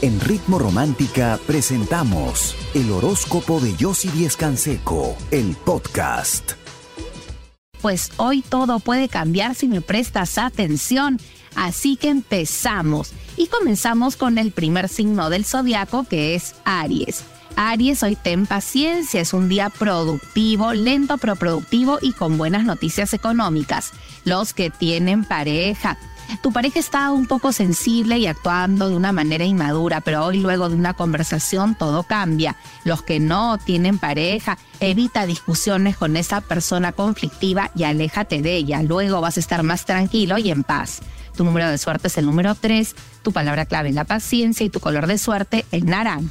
En Ritmo Romántica presentamos el horóscopo de Yossi Díez Canseco, el podcast. Pues hoy todo puede cambiar si me prestas atención, así que empezamos. Y comenzamos con el primer signo del zodiaco que es Aries. Aries, hoy ten paciencia, es un día productivo, lento pero productivo y con buenas noticias económicas. Los que tienen pareja, tu pareja está un poco sensible y actuando de una manera inmadura, pero hoy luego de una conversación todo cambia. Los que no tienen pareja, evita discusiones con esa persona conflictiva y aléjate de ella. Luego vas a estar más tranquilo y en paz. Tu número de suerte es el número 3, tu palabra clave es la paciencia y tu color de suerte el naranja.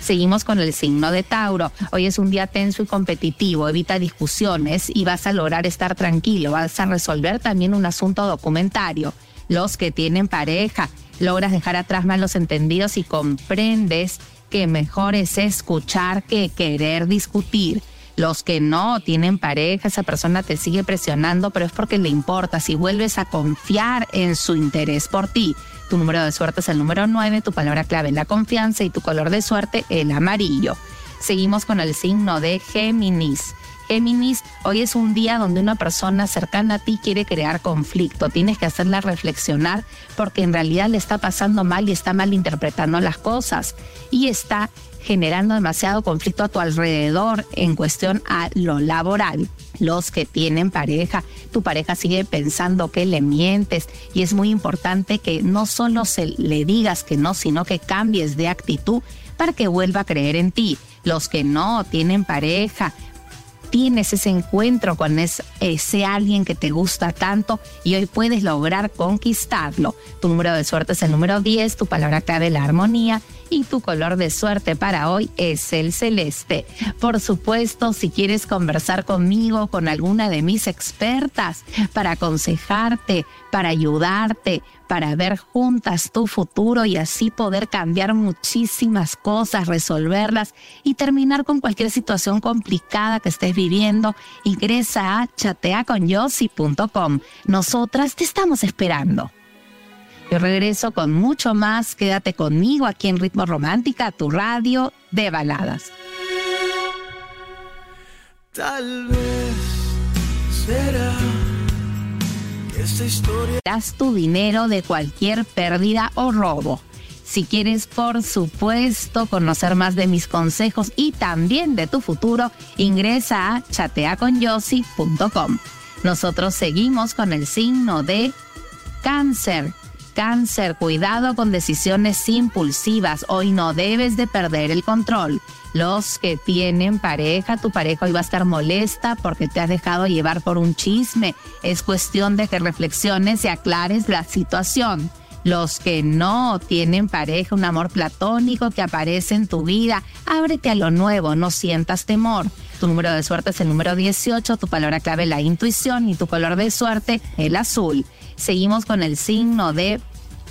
Seguimos con el signo de Tauro. Hoy es un día tenso y competitivo, evita discusiones y vas a lograr estar tranquilo, vas a resolver también un asunto documentario los que tienen pareja. Logras dejar atrás malos entendidos y comprendes que mejor es escuchar que querer discutir. Los que no tienen pareja, esa persona te sigue presionando, pero es porque le importa. Si vuelves a confiar en su interés por ti, tu número de suerte es el número 9, tu palabra clave es la confianza y tu color de suerte el amarillo. Seguimos con el signo de Géminis. Géminis, hoy es un día donde una persona cercana a ti quiere crear conflicto. Tienes que hacerla reflexionar porque en realidad le está pasando mal y está mal interpretando las cosas y está generando demasiado conflicto a tu alrededor en cuestión a lo laboral. Los que tienen pareja, tu pareja sigue pensando que le mientes y es muy importante que no solo se le digas que no, sino que cambies de actitud para que vuelva a creer en ti. Los que no tienen pareja, tienes ese encuentro con ese, alguien que te gusta tanto y hoy puedes lograr conquistarlo. Tu número de suerte es el número 10, tu palabra clave la armonía y tu color de suerte para hoy es el celeste. Por supuesto, si quieres conversar conmigo, con alguna de mis expertas, para aconsejarte, para ayudarte, para ver juntas tu futuro y así poder cambiar muchísimas cosas, resolverlas y terminar con cualquier situación complicada que estés viviendo, ingresa a chateaconyossi.com. Nosotras te estamos esperando. Yo regreso con mucho más. Quédate conmigo aquí en Ritmo Romántica, tu radio de baladas. Tal vez será esta historia. Das tu dinero de cualquier pérdida o robo. Si quieres, por supuesto, conocer más de mis consejos y también de tu futuro, ingresa a chateaconyossi.com. Nosotros seguimos con el signo de cáncer cáncer, cuidado con decisiones impulsivas. Hoy no debes de perder el control. Los que tienen pareja, tu pareja hoy va a estar molesta porque te has dejado llevar por un chisme. Es cuestión de que reflexiones y aclares la situación. Los que no tienen pareja, un amor platónico que aparece en tu vida, ábrete a lo nuevo, no sientas temor. Tu número de suerte es el número 18, tu palabra clave la intuición y tu color de suerte el azul. Seguimos con el signo de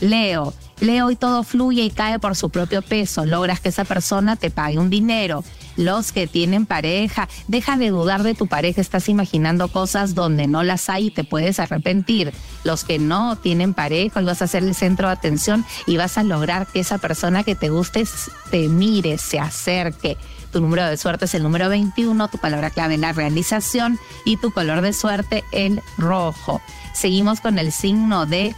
Leo. Leo y todo fluye y cae por su propio peso. Logras que esa persona te pague un dinero. Los que tienen pareja, deja de dudar de tu pareja. Estás imaginando cosas donde no las hay y te puedes arrepentir. Los que no tienen pareja, hoy vas a ser el centro de atención y vas a lograr que esa persona que te guste te mire, se acerque. Tu número de suerte es el número 21, tu palabra clave la realización y tu color de suerte el rojo. Seguimos con el signo de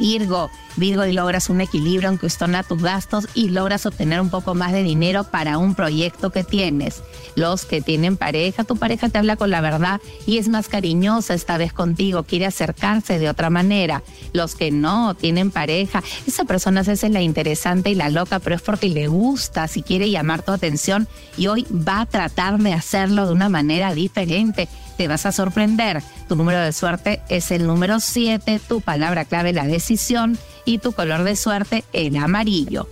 Virgo. Virgo y logras un equilibrio en cuestión a tus gastos y logras obtener un poco más de dinero para un proyecto que tienes. Los que tienen pareja, tu pareja te habla con la verdad y es más cariñosa esta vez contigo, quiere acercarse de otra manera. Los que no tienen pareja, esa persona se hace la interesante y la loca, pero es porque le gusta, si quiere llamar tu atención y hoy va a tratar de hacerlo de una manera diferente te vas a sorprender. Tu número de suerte es el número 7, tu palabra clave la decisión y tu color de suerte el amarillo.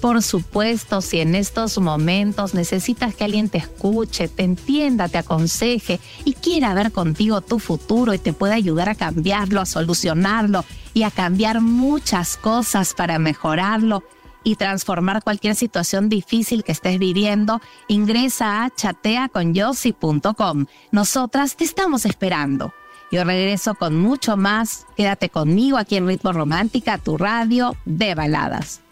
Por supuesto, si en estos momentos necesitas que alguien te escuche, te entienda, te aconseje y quiera ver contigo tu futuro y te pueda ayudar a cambiarlo, a solucionarlo y a cambiar muchas cosas para mejorarlo, y transformar cualquier situación difícil que estés viviendo, ingresa a chateaconyossi.com. Nosotras te estamos esperando. Yo regreso con mucho más. Quédate conmigo aquí en Ritmo Romántica, tu radio de baladas.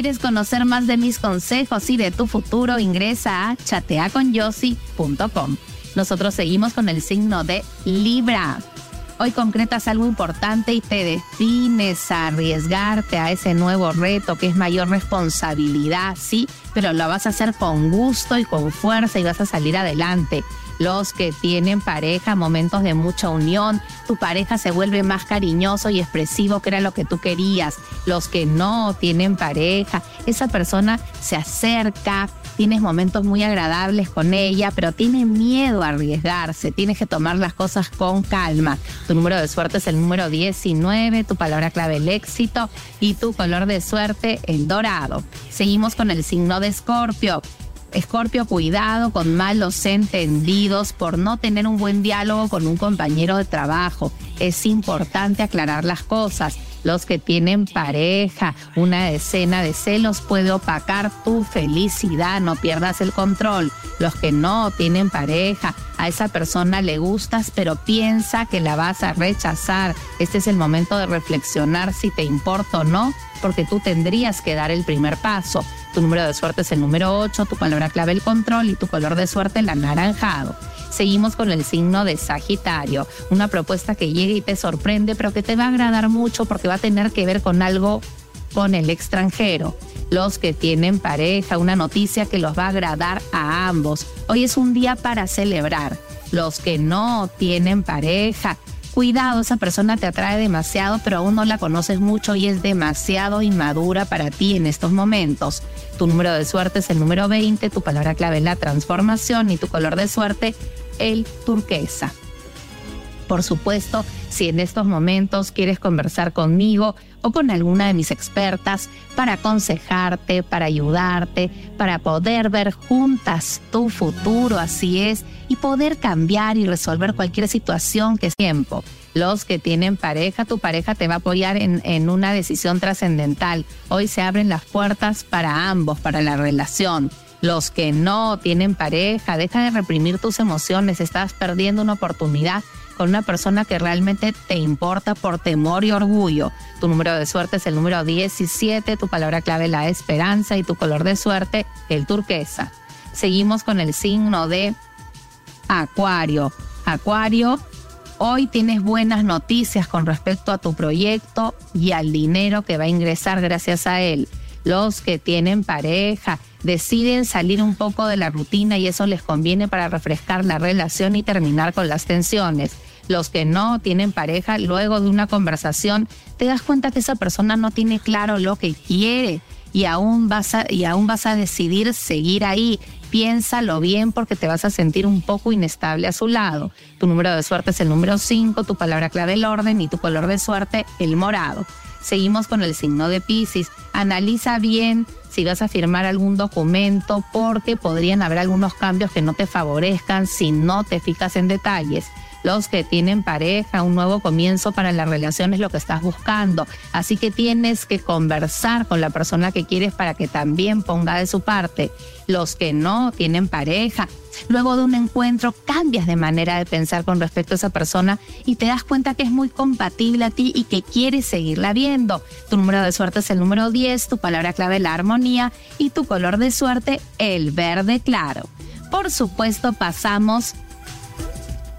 Quieres conocer más de mis consejos y de tu futuro, ingresa a chateaconyossi.com. Nosotros seguimos con el signo de Libra. Hoy concretas algo importante y te defines a arriesgarte a ese nuevo reto que es mayor responsabilidad, sí, pero lo vas a hacer con gusto y con fuerza y vas a salir adelante los que tienen pareja, momentos de mucha unión, tu pareja se vuelve más cariñoso y expresivo que era lo que tú querías, los que no tienen pareja, esa persona se acerca, tienes momentos muy agradables con ella, pero tiene miedo a arriesgarse, tienes que tomar las cosas con calma. Tu número de suerte es el número 19, tu palabra clave el éxito y tu color de suerte el dorado. Seguimos con el signo de Escorpio. Escorpio, cuidado con malos entendidos por no tener un buen diálogo con un compañero de trabajo. Es importante aclarar las cosas. Los que tienen pareja, una escena de celos puede opacar tu felicidad, no pierdas el control. Los que no tienen pareja, a esa persona le gustas, pero piensa que la vas a rechazar. Este es el momento de reflexionar si te importa o no, porque tú tendrías que dar el primer paso. Tu número de suerte es el número 8, tu palabra clave el control y tu color de suerte el anaranjado. Seguimos con el signo de Sagitario, una propuesta que llega y te sorprende, pero que te va a agradar mucho porque va a tener que ver con algo con el extranjero. Los que tienen pareja, una noticia que los va a agradar a ambos. Hoy es un día para celebrar. Los que no tienen pareja, cuidado, esa persona te atrae demasiado, pero aún no la conoces mucho y es demasiado inmadura para ti en estos momentos. Tu número de suerte es el número 20, tu palabra clave es la transformación y tu color de suerte el turquesa. Por supuesto, si en estos momentos quieres conversar conmigo o con alguna de mis expertas para aconsejarte, para ayudarte, para poder ver juntas tu futuro, así es, y poder cambiar y resolver cualquier situación que es tiempo. Los que tienen pareja, tu pareja te va a apoyar en, en una decisión trascendental. Hoy se abren las puertas para ambos, para la relación. Los que no tienen pareja, deja de reprimir tus emociones, estás perdiendo una oportunidad con una persona que realmente te importa por temor y orgullo. Tu número de suerte es el número 17, tu palabra clave la esperanza y tu color de suerte el turquesa. Seguimos con el signo de Acuario. Acuario, hoy tienes buenas noticias con respecto a tu proyecto y al dinero que va a ingresar gracias a él. Los que tienen pareja deciden salir un poco de la rutina y eso les conviene para refrescar la relación y terminar con las tensiones los que no tienen pareja, luego de una conversación, te das cuenta que esa persona no tiene claro lo que quiere y aún vas a, y aún vas a decidir seguir ahí. Piénsalo bien porque te vas a sentir un poco inestable a su lado. Tu número de suerte es el número 5, tu palabra clave el orden y tu color de suerte el morado. Seguimos con el signo de Pisces. Analiza bien si vas a firmar algún documento porque podrían haber algunos cambios que no te favorezcan si no te fijas en detalles los que tienen pareja, un nuevo comienzo para la relación es lo que estás buscando. Así que tienes que conversar con la persona que quieres para que también ponga de su parte. Los que no tienen pareja, luego de un encuentro cambias de manera de pensar con respecto a esa persona y te das cuenta que es muy compatible a ti y que quieres seguirla viendo. Tu número de suerte es el número 10, tu palabra clave la armonía y tu color de suerte el verde claro. Por supuesto pasamos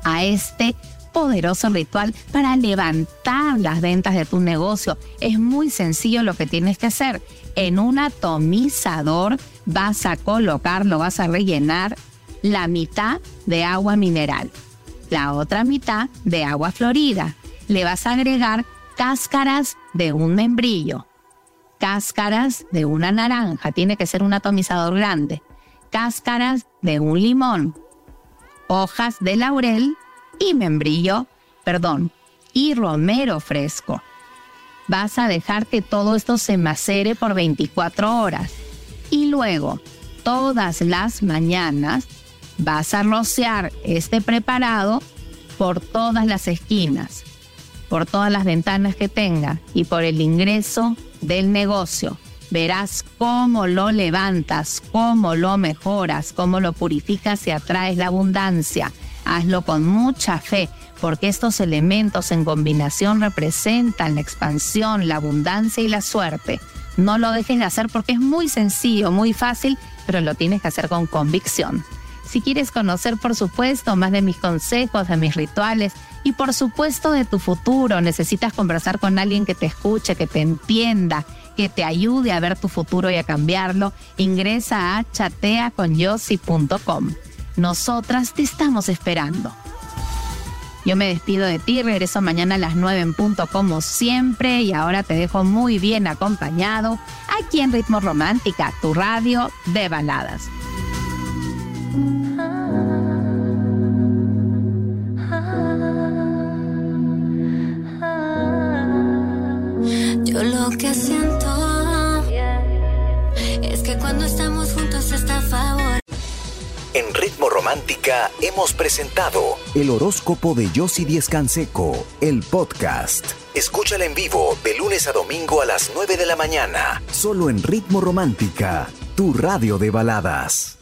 a este poderoso ritual para levantar las ventas de tu negocio. Es muy sencillo lo que tienes que hacer. En un atomizador vas a colocar, lo vas a rellenar la mitad de agua mineral, la otra mitad de agua florida. Le vas a agregar cáscaras de un membrillo, cáscaras de una naranja, tiene que ser un atomizador grande, cáscaras de un limón, hojas de laurel y membrillo, perdón, y romero fresco. Vas a dejar que todo esto se macere por 24 horas y luego todas las mañanas vas a rociar este preparado por todas las esquinas, por todas las ventanas que tenga y por el ingreso del negocio. Verás cómo lo levantas, cómo lo mejoras, cómo lo purificas y atraes la abundancia. Hazlo con mucha fe, porque estos elementos en combinación representan la expansión, la abundancia y la suerte. No lo dejes de hacer porque es muy sencillo, muy fácil, pero lo tienes que hacer con convicción. Si quieres conocer, por supuesto, más de mis consejos, de mis rituales y por supuesto de tu futuro, necesitas conversar con alguien que te escuche, que te entienda, que te ayude a ver tu futuro y a cambiarlo, ingresa a chateaconyossi.com. Nosotras te estamos esperando. Yo me despido de ti, regreso mañana a las 9 en punto como siempre y ahora te dejo muy bien acompañado aquí en Ritmo Romántica, tu radio de baladas. Lo que siento es que cuando estamos juntos está favor. En Ritmo Romántica hemos presentado el horóscopo de Yossi Díez Canseco, el podcast. Escúchala en vivo de lunes a domingo a las 9 de la mañana, solo en Ritmo Romántica, tu radio de baladas.